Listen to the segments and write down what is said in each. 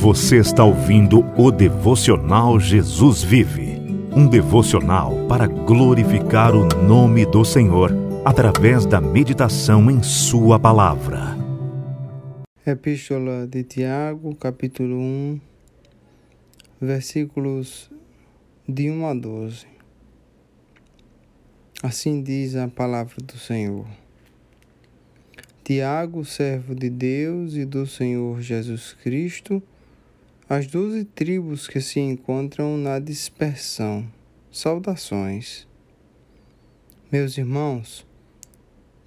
Você está ouvindo o devocional Jesus Vive, um devocional para glorificar o nome do Senhor através da meditação em Sua palavra. Epístola de Tiago, capítulo 1, versículos de 1 a 12. Assim diz a palavra do Senhor. Tiago, servo de Deus e do Senhor Jesus Cristo, as doze tribos que se encontram na dispersão. Saudações. Meus irmãos,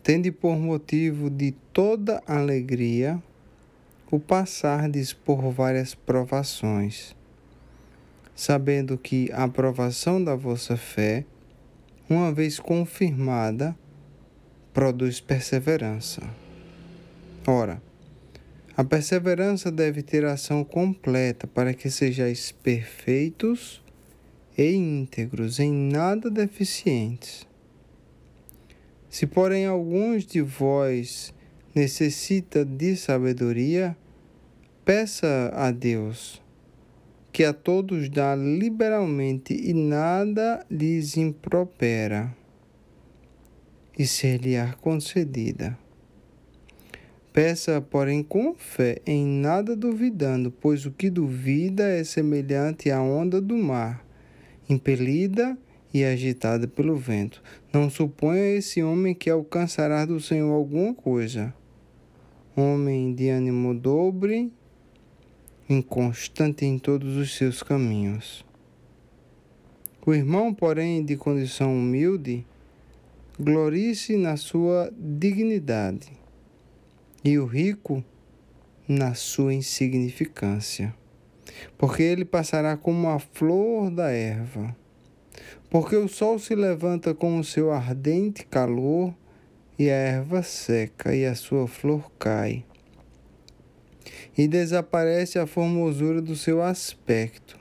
tende por motivo de toda alegria o passardes por várias provações, sabendo que a provação da vossa fé, uma vez confirmada, produz perseverança. Ora, a perseverança deve ter ação completa para que sejais perfeitos e íntegros, em nada deficientes. Se, porém, alguns de vós necessita de sabedoria, peça a Deus, que a todos dá liberalmente e nada lhes impropera, e ser-lhe-á concedida. Peça, porém, com fé, em nada duvidando, pois o que duvida é semelhante à onda do mar, impelida e agitada pelo vento. Não suponha esse homem que alcançará do Senhor alguma coisa. Homem de ânimo dobre, inconstante em todos os seus caminhos. O irmão, porém, de condição humilde, glorie-se na sua dignidade e o rico na sua insignificância, porque ele passará como a flor da erva. Porque o sol se levanta com o seu ardente calor, e a erva seca, e a sua flor cai. E desaparece a formosura do seu aspecto.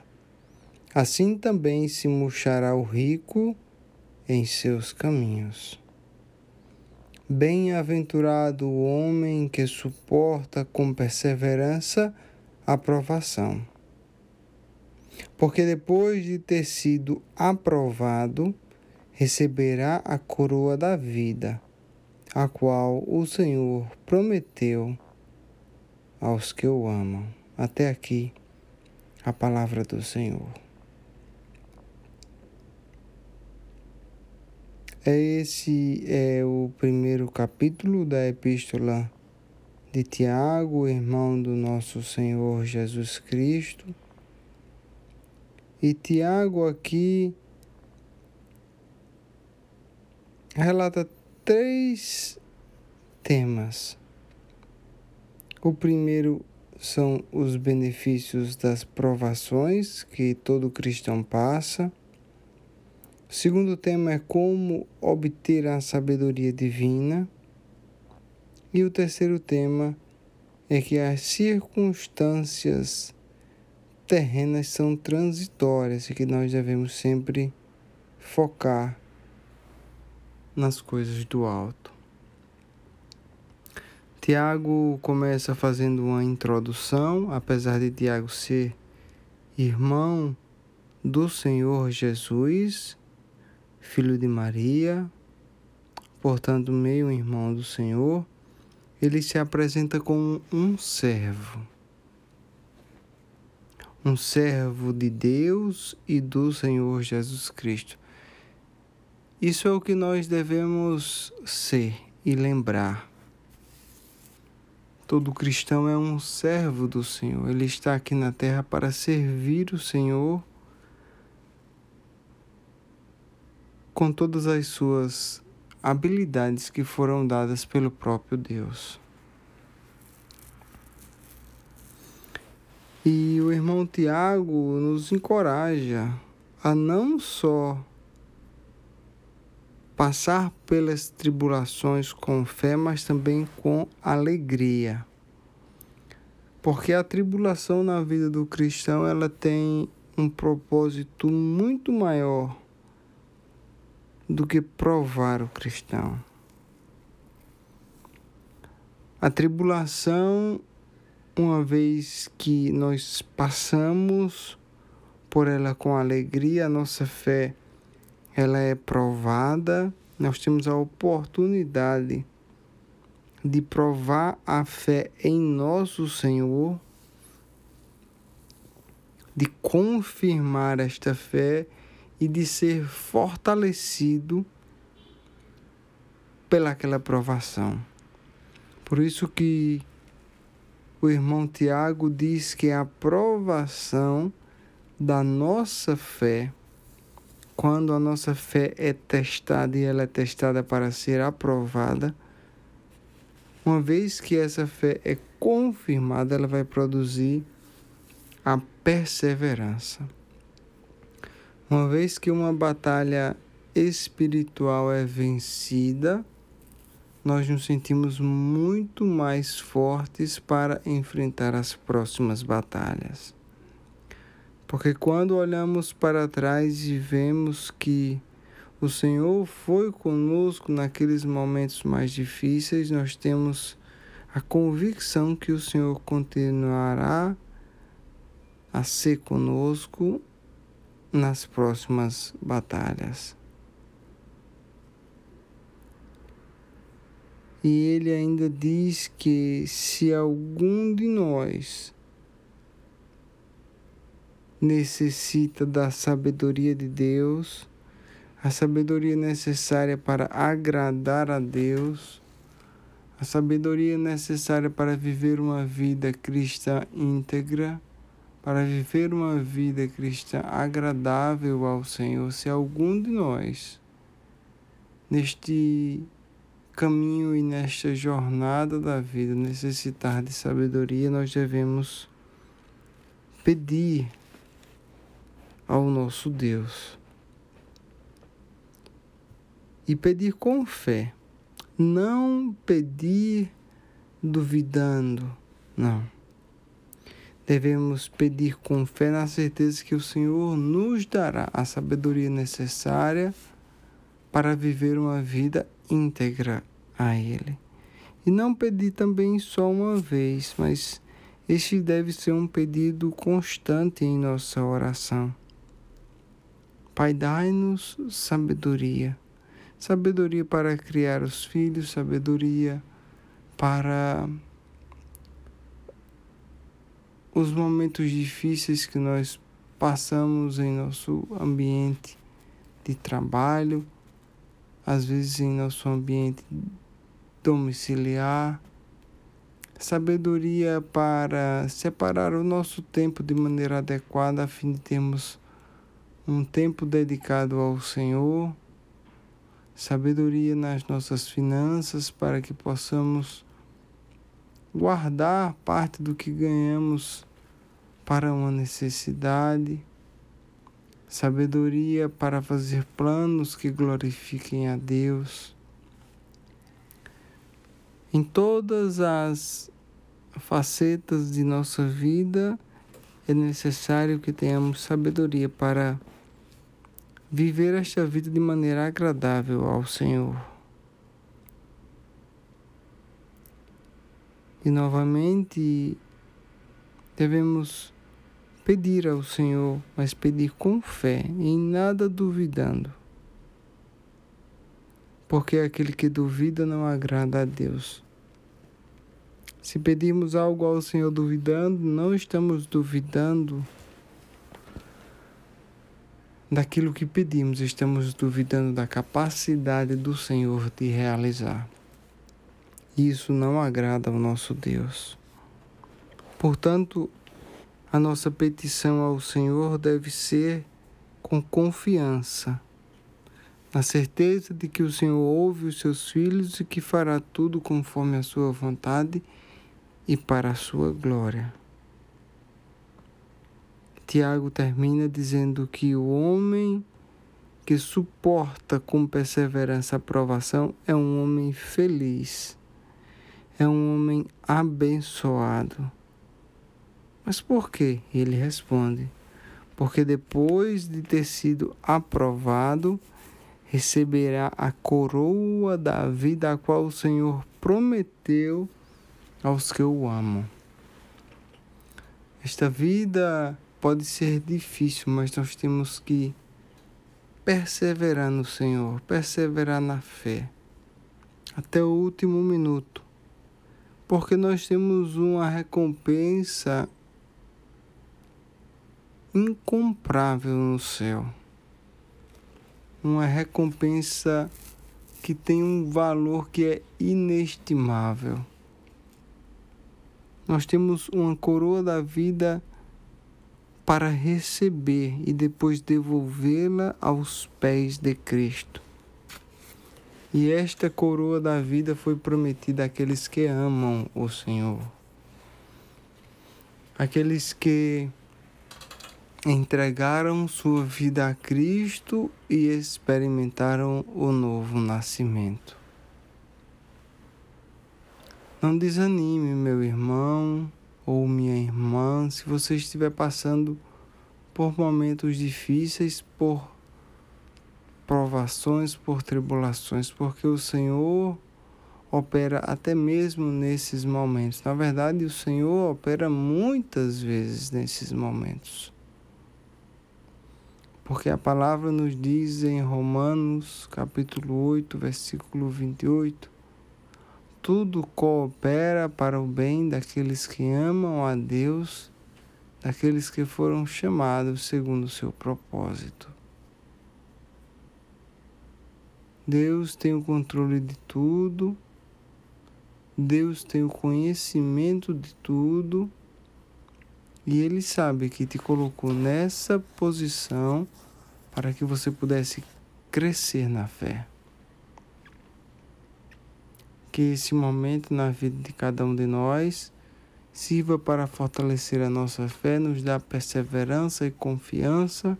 Assim também se murchará o rico em seus caminhos. Bem-aventurado o homem que suporta com perseverança a provação. Porque depois de ter sido aprovado, receberá a coroa da vida, a qual o Senhor prometeu aos que o amam. Até aqui a palavra do Senhor. Esse é o primeiro capítulo da Epístola de Tiago, irmão do nosso Senhor Jesus Cristo. E Tiago aqui relata três temas. O primeiro são os benefícios das provações que todo cristão passa. O segundo tema é como obter a sabedoria divina. E o terceiro tema é que as circunstâncias terrenas são transitórias e que nós devemos sempre focar nas coisas do alto. Tiago começa fazendo uma introdução, apesar de Tiago ser irmão do Senhor Jesus, filho de Maria, portanto, meio irmão do Senhor, ele se apresenta como um servo. Um servo de Deus e do Senhor Jesus Cristo. Isso é o que nós devemos ser e lembrar. Todo cristão é um servo do Senhor. Ele está aqui na terra para servir o Senhor com todas as suas habilidades que foram dadas pelo próprio Deus. E o irmão Tiago nos encoraja a não só passar pelas tribulações com fé, mas também com alegria. Porque a tribulação na vida do cristão, ela tem um propósito muito maior do que provar o cristão. A tribulação uma vez que nós passamos por ela com alegria, a nossa fé ela é provada, nós temos a oportunidade de provar a fé em nosso Senhor, de confirmar esta fé e de ser fortalecido pelaquela provação. Por isso que o irmão Tiago diz que a provação da nossa fé, quando a nossa fé é testada e ela é testada para ser aprovada, uma vez que essa fé é confirmada, ela vai produzir a perseverança. Uma vez que uma batalha espiritual é vencida, nós nos sentimos muito mais fortes para enfrentar as próximas batalhas. Porque quando olhamos para trás e vemos que o Senhor foi conosco naqueles momentos mais difíceis, nós temos a convicção que o Senhor continuará a ser conosco nas próximas batalhas. E ele ainda diz que se algum de nós necessita da sabedoria de Deus, a sabedoria necessária para agradar a Deus, a sabedoria necessária para viver uma vida cristã íntegra, para viver uma vida cristã agradável ao Senhor, se algum de nós, neste caminho e nesta jornada da vida necessitar de sabedoria, nós devemos pedir ao nosso Deus. E pedir com fé, não pedir duvidando, não. Devemos pedir com fé na certeza que o Senhor nos dará a sabedoria necessária para viver uma vida íntegra a Ele. E não pedir também só uma vez, mas este deve ser um pedido constante em nossa oração. Pai, dai-nos sabedoria. Sabedoria para criar os filhos, sabedoria para os momentos difíceis que nós passamos em nosso ambiente de trabalho, às vezes em nosso ambiente domiciliar, sabedoria para separar o nosso tempo de maneira adequada a fim de termos um tempo dedicado ao Senhor, sabedoria nas nossas finanças para que possamos guardar parte do que ganhamos para uma necessidade sabedoria para fazer planos que glorifiquem a Deus. Em todas as facetas de nossa vida, é necessário que tenhamos sabedoria para viver esta vida de maneira agradável ao Senhor. E novamente devemos pedir ao Senhor, mas pedir com fé, em nada duvidando. Porque aquele que duvida não agrada a Deus. Se pedirmos algo ao Senhor duvidando, não estamos duvidando daquilo que pedimos, estamos duvidando da capacidade do Senhor de realizar. Isso não agrada ao nosso Deus. Portanto, a nossa petição ao Senhor deve ser com confiança, na certeza de que o Senhor ouve os seus filhos e que fará tudo conforme a sua vontade e para a sua glória. Tiago termina dizendo que o homem que suporta com perseverança a provação é um homem feliz, é um homem abençoado. Mas por quê? Ele responde: Porque depois de ter sido aprovado, receberá a coroa da vida a qual o Senhor prometeu aos que o amam. Esta vida pode ser difícil, mas nós temos que perseverar no Senhor, perseverar na fé até o último minuto, porque nós temos uma recompensa incomprável no céu. Uma recompensa que tem um valor que é inestimável. Nós temos uma coroa da vida para receber e depois devolvê-la aos pés de Cristo. E esta coroa da vida foi prometida àqueles que amam o Senhor. Aqueles que entregaram sua vida a Cristo e experimentaram o novo nascimento. Não desanime, meu irmão ou minha irmã, se você estiver passando por momentos difíceis, por provações, por tribulações, porque o Senhor opera até mesmo nesses momentos. Na verdade, o Senhor opera muitas vezes nesses momentos. Porque a palavra nos diz em Romanos, capítulo 8, versículo 28, tudo coopera para o bem daqueles que amam a Deus, daqueles que foram chamados segundo o seu propósito. Deus tem o controle de tudo, Deus tem o conhecimento de tudo e Ele sabe que te colocou nessa posição para que você pudesse crescer na fé. Que esse momento na vida de cada um de nós sirva para fortalecer a nossa fé, nos dar perseverança e confiança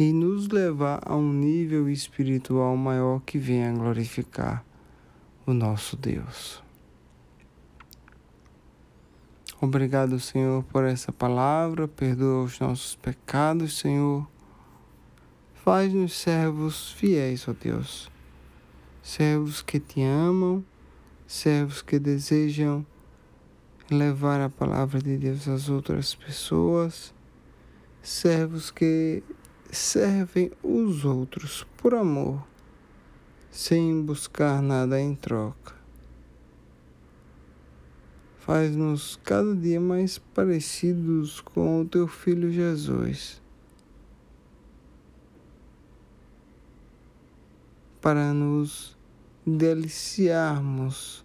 e nos levar a um nível espiritual maior que venha glorificar o nosso Deus. Obrigado, Senhor, por essa palavra. Perdoa os nossos pecados, Senhor. Faz-nos servos fiéis, ó Deus. Servos que te amam, servos que desejam levar a palavra de Deus às outras pessoas, servos que servem os outros por amor, sem buscar nada em troca faz-nos cada dia mais parecidos com o teu Filho Jesus. Para nos deliciarmos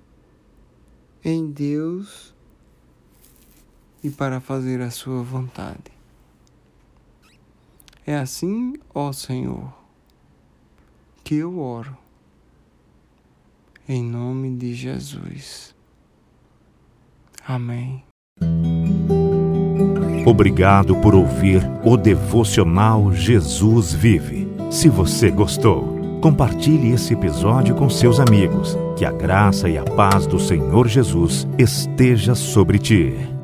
em Deus e para fazer a Sua vontade. É assim, ó Senhor, que eu oro. Em nome de Jesus. Amém. Obrigado por ouvir o devocional Jesus Vive. Se você gostou, compartilhe esse episódio com seus amigos. Que a graça e a paz do Senhor Jesus esteja sobre ti.